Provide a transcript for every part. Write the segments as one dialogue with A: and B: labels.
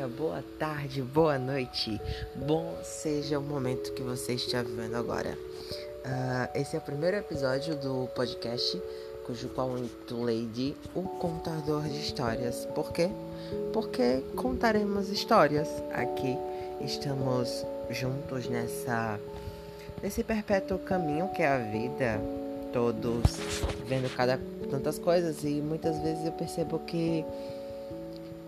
A: dia, boa tarde, boa noite. Bom seja o momento que você está vivendo agora. Uh, esse é o primeiro episódio do podcast, cujo qual intitulei de O Contador de Histórias. Por quê? Porque contaremos histórias. Aqui estamos juntos nessa nesse perpétuo caminho que é a vida, todos vendo cada tantas coisas e muitas vezes eu percebo que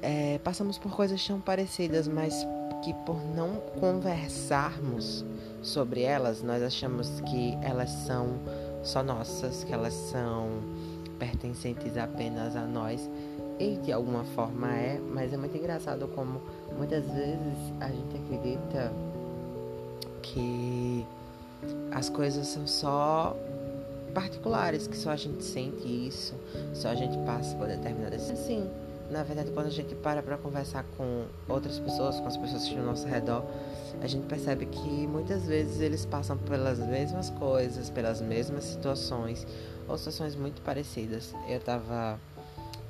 A: é, passamos por coisas tão parecidas, mas que por não conversarmos sobre elas, nós achamos que elas são só nossas, que elas são pertencentes apenas a nós. E de alguma forma é, mas é muito engraçado como muitas vezes a gente acredita que as coisas são só particulares, que só a gente sente isso, só a gente passa por determinadas. Sim, na verdade, quando a gente para para conversar com outras pessoas, com as pessoas que estão ao nosso redor, a gente percebe que muitas vezes eles passam pelas mesmas coisas, pelas mesmas situações, ou situações muito parecidas. Eu estava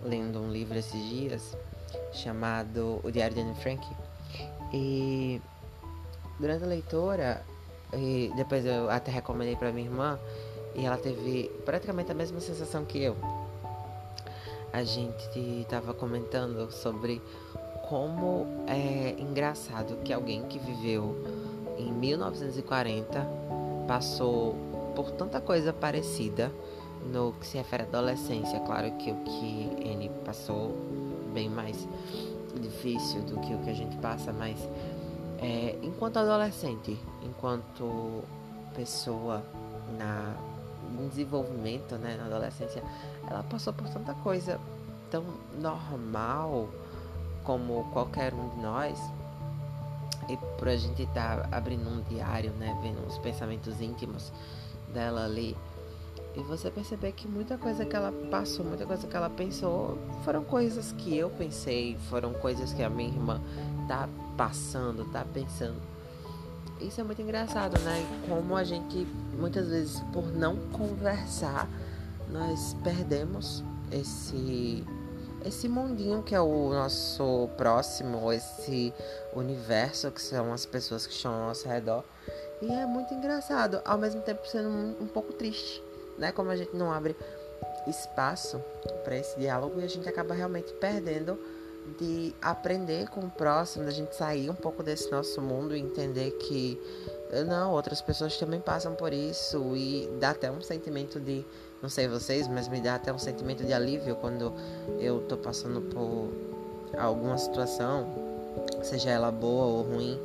A: lendo um livro esses dias chamado O Diário de Anne Frank e durante a leitura, e depois eu até recomendei para minha irmã, e ela teve praticamente a mesma sensação que eu a gente estava comentando sobre como é engraçado que alguém que viveu em 1940 passou por tanta coisa parecida no que se refere à adolescência. Claro que o que ele passou bem mais difícil do que o que a gente passa, mas é, enquanto adolescente, enquanto pessoa na em desenvolvimento, né, na adolescência, ela passou por tanta coisa tão normal como qualquer um de nós. E por a gente estar tá abrindo um diário, né, vendo os pensamentos íntimos dela ali, e você perceber que muita coisa que ela passou, muita coisa que ela pensou, foram coisas que eu pensei, foram coisas que a minha irmã tá passando, tá pensando isso é muito engraçado, né? Como a gente, muitas vezes, por não conversar, nós perdemos esse esse mundinho que é o nosso próximo, esse universo que são as pessoas que estão ao nosso redor. E é muito engraçado, ao mesmo tempo sendo um, um pouco triste, né? Como a gente não abre espaço para esse diálogo e a gente acaba realmente perdendo de aprender com o próximo, da gente sair um pouco desse nosso mundo e entender que não, outras pessoas também passam por isso e dá até um sentimento de, não sei vocês, mas me dá até um sentimento de alívio quando eu tô passando por alguma situação, seja ela boa ou ruim,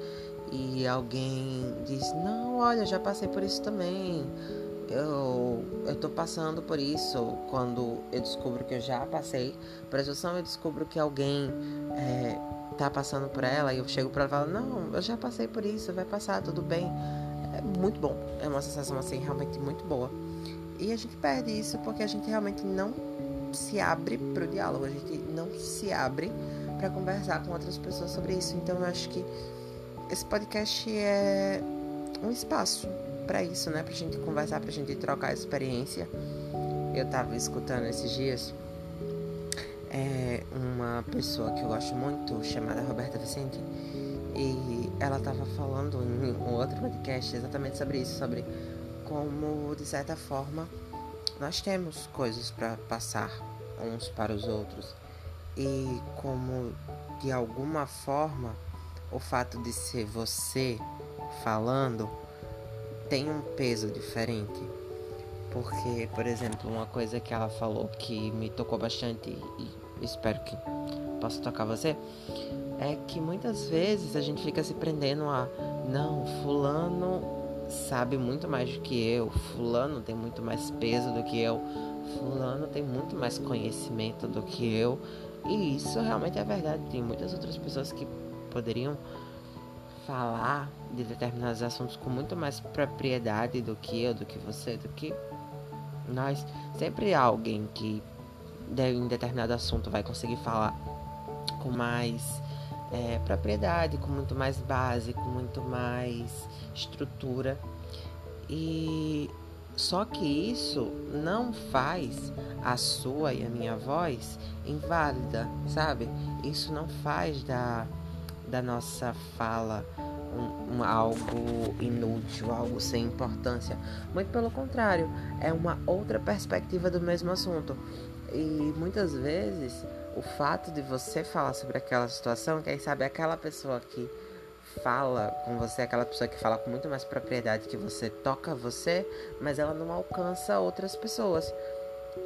A: e alguém diz: "Não, olha, já passei por isso também" eu, eu tô passando por isso quando eu descubro que eu já passei por essa eu descubro que alguém é, tá passando por ela e eu chego para ela e falo, não, eu já passei por isso, vai passar, tudo bem. É muito bom, é uma sensação assim realmente muito boa. E a gente perde isso porque a gente realmente não se abre para o diálogo, a gente não se abre para conversar com outras pessoas sobre isso. Então eu acho que esse podcast é um espaço para isso, né? Pra gente conversar, pra gente trocar experiência. Eu tava escutando esses dias é, uma pessoa que eu gosto muito, chamada Roberta Vicente, e ela tava falando em um outro podcast exatamente sobre isso, sobre como, de certa forma, nós temos coisas para passar uns para os outros e como, de alguma forma, o fato de ser você falando tem um peso diferente. Porque, por exemplo, uma coisa que ela falou que me tocou bastante e espero que possa tocar você, é que muitas vezes a gente fica se prendendo a não, fulano sabe muito mais do que eu, fulano tem muito mais peso do que eu, fulano tem muito mais conhecimento do que eu. E isso realmente é verdade. Tem muitas outras pessoas que poderiam falar de determinados assuntos com muito mais propriedade do que eu, do que você, do que nós. Sempre há alguém que em determinado assunto vai conseguir falar com mais é, propriedade, com muito mais base, com muito mais estrutura. E só que isso não faz a sua e a minha voz inválida, sabe? Isso não faz da da nossa fala um, um, algo inútil, algo sem importância. Muito pelo contrário, é uma outra perspectiva do mesmo assunto. E muitas vezes o fato de você falar sobre aquela situação, quem sabe aquela pessoa que fala com você, aquela pessoa que fala com muito mais propriedade que você, toca você, mas ela não alcança outras pessoas.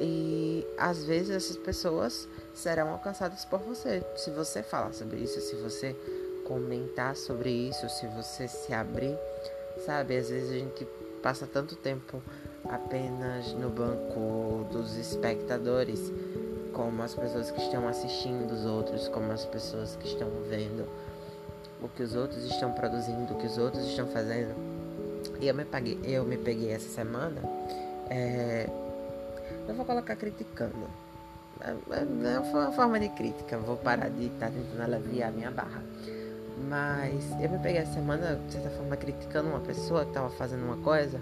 A: E às vezes essas pessoas serão alcançadas por você. Se você falar sobre isso, se você comentar sobre isso, se você se abrir, sabe? Às vezes a gente passa tanto tempo apenas no banco dos espectadores, como as pessoas que estão assistindo os outros, como as pessoas que estão vendo o que os outros estão produzindo, o que os outros estão fazendo. E eu me, paguei, eu me peguei essa semana, é, eu vou colocar criticando. Não é, é uma forma de crítica, vou parar de estar tá tentando aliviar a minha barra. Mas eu me peguei essa semana, de certa forma, criticando uma pessoa que estava fazendo uma coisa.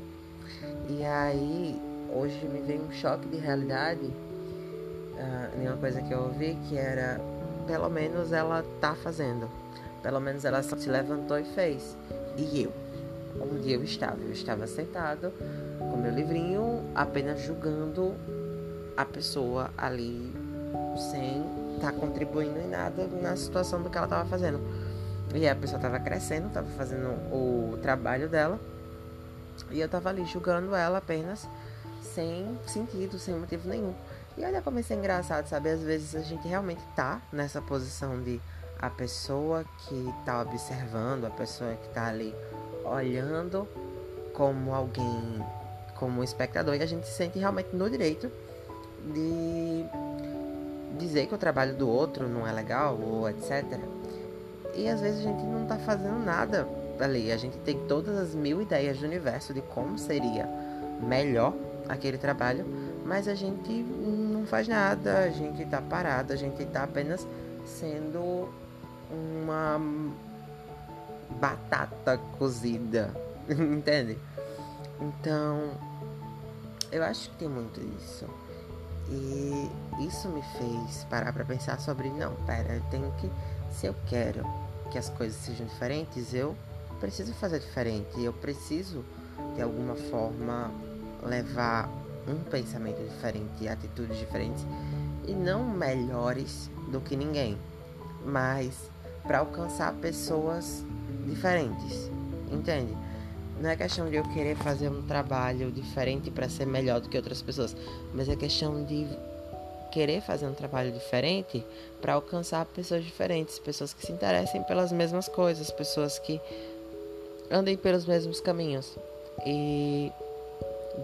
A: E aí, hoje me veio um choque de realidade uh, em uma coisa que eu ouvi, que era, pelo menos ela tá fazendo. Pelo menos ela se levantou e fez. E eu? Onde eu estava? Eu estava sentado com meu livrinho, apenas julgando a pessoa ali, sem estar tá contribuindo em nada na situação do que ela estava fazendo. E a pessoa estava crescendo, estava fazendo o trabalho dela. E eu estava ali julgando ela apenas sem sentido, sem motivo nenhum. E olha como isso é engraçado, sabe? Às vezes a gente realmente tá nessa posição de a pessoa que tá observando, a pessoa que tá ali olhando como alguém, como um espectador, e a gente se sente realmente no direito de dizer que o trabalho do outro não é legal ou etc. E às vezes a gente não tá fazendo nada ali. A gente tem todas as mil ideias do universo de como seria melhor aquele trabalho, mas a gente não faz nada, a gente tá parado, a gente tá apenas sendo uma batata cozida, entende? Então, eu acho que tem muito isso. E isso me fez parar para pensar sobre, não, pera, eu tenho que, se eu quero que as coisas sejam diferentes, eu preciso fazer diferente. Eu preciso, de alguma forma, levar um pensamento diferente, atitudes diferentes e não melhores do que ninguém, mas para alcançar pessoas diferentes, entende? Não é questão de eu querer fazer um trabalho diferente para ser melhor do que outras pessoas, mas é questão de querer fazer um trabalho diferente para alcançar pessoas diferentes, pessoas que se interessem pelas mesmas coisas, pessoas que andem pelos mesmos caminhos. E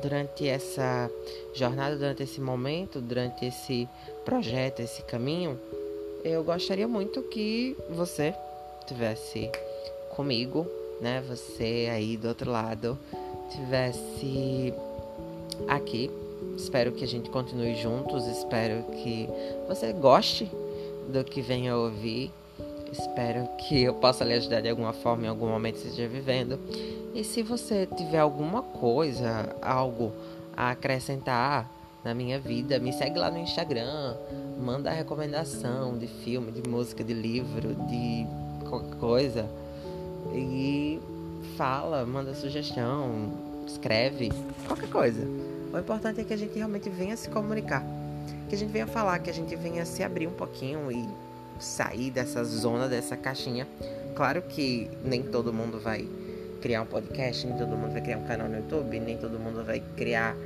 A: durante essa jornada, durante esse momento, durante esse projeto, esse caminho, eu gostaria muito que você tivesse comigo, né? Você aí do outro lado tivesse aqui. Espero que a gente continue juntos. Espero que você goste do que venha ouvir. Espero que eu possa lhe ajudar de alguma forma em algum momento que você esteja vivendo. E se você tiver alguma coisa, algo a acrescentar na minha vida, me segue lá no Instagram, manda recomendação de filme, de música, de livro, de qualquer coisa. E fala, manda sugestão, escreve, qualquer coisa. O importante é que a gente realmente venha se comunicar. Que a gente venha falar, que a gente venha se abrir um pouquinho e sair dessa zona, dessa caixinha. Claro que nem todo mundo vai criar um podcast, nem todo mundo vai criar um canal no YouTube, nem todo mundo vai criar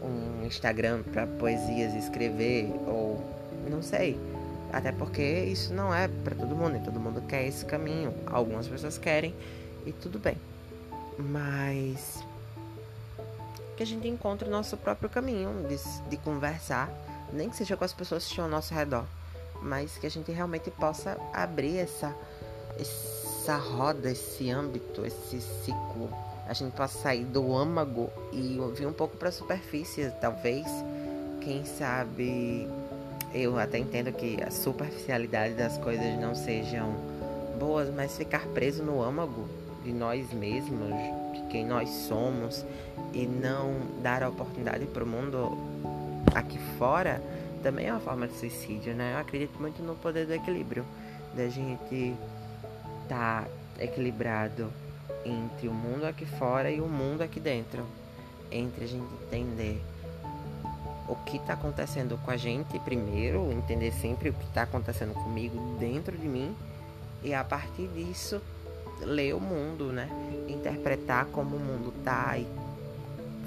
A: um Instagram para poesias escrever ou não sei. Até porque isso não é para todo mundo, e todo mundo quer esse caminho. Algumas pessoas querem e tudo bem. Mas que a gente encontre o nosso próprio caminho de, de conversar, nem que seja com as pessoas que estão ao nosso redor mas que a gente realmente possa abrir essa, essa roda, esse âmbito, esse ciclo. A gente possa sair do âmago e vir um pouco para a superfície, talvez. Quem sabe, eu até entendo que a superficialidade das coisas não sejam boas, mas ficar preso no âmago de nós mesmos, de quem nós somos, e não dar a oportunidade para o mundo aqui fora também é uma forma de suicídio, né? Eu acredito muito no poder do equilíbrio, da gente tá equilibrado entre o mundo aqui fora e o mundo aqui dentro. Entre a gente entender o que está acontecendo com a gente primeiro, entender sempre o que está acontecendo comigo dentro de mim e a partir disso ler o mundo, né? Interpretar como o mundo tá e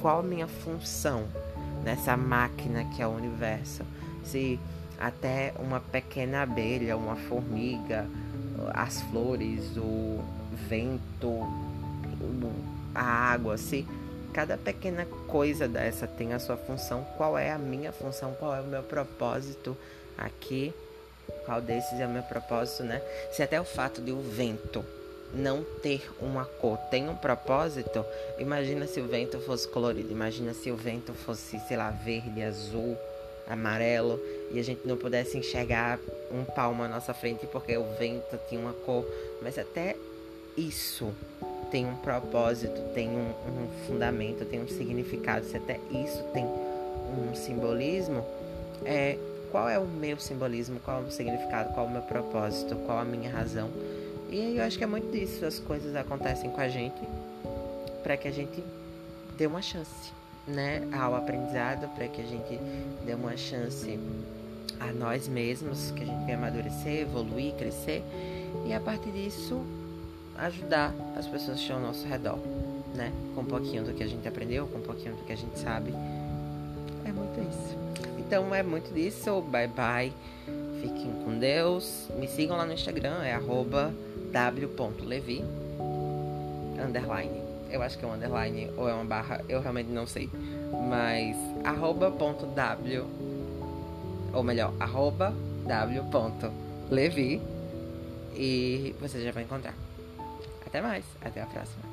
A: qual a minha função nessa máquina que é o universo. Se até uma pequena abelha, uma formiga, as flores, o vento, a água, se cada pequena coisa dessa tem a sua função, qual é a minha função, qual é o meu propósito aqui, qual desses é o meu propósito, né? Se até o fato de o vento não ter uma cor tem um propósito, imagina se o vento fosse colorido, imagina se o vento fosse, sei lá, verde, azul, amarelo e a gente não pudesse enxergar um palmo à nossa frente porque o vento tinha uma cor, mas até isso tem um propósito, tem um, um fundamento, tem um significado, se até isso tem um simbolismo, é qual é o meu simbolismo, qual é o significado, qual é o meu propósito, qual a minha razão. E eu acho que é muito disso, as coisas acontecem com a gente para que a gente dê uma chance, né, ao aprendizado, para que a gente dê uma chance a nós mesmos, que a gente venha amadurecer, evoluir, crescer e a partir disso ajudar as pessoas que estão ao nosso redor, né? Com um pouquinho do que a gente aprendeu, com um pouquinho do que a gente sabe. É muito isso. Então é muito disso. Bye bye. Fiquem com Deus. Me sigam lá no Instagram, é w.levi underline. Eu acho que é um underline ou é uma barra, eu realmente não sei. Mas arroba.w ou melhor, arroba w.levi e você já vai encontrar. Até mais, até a próxima.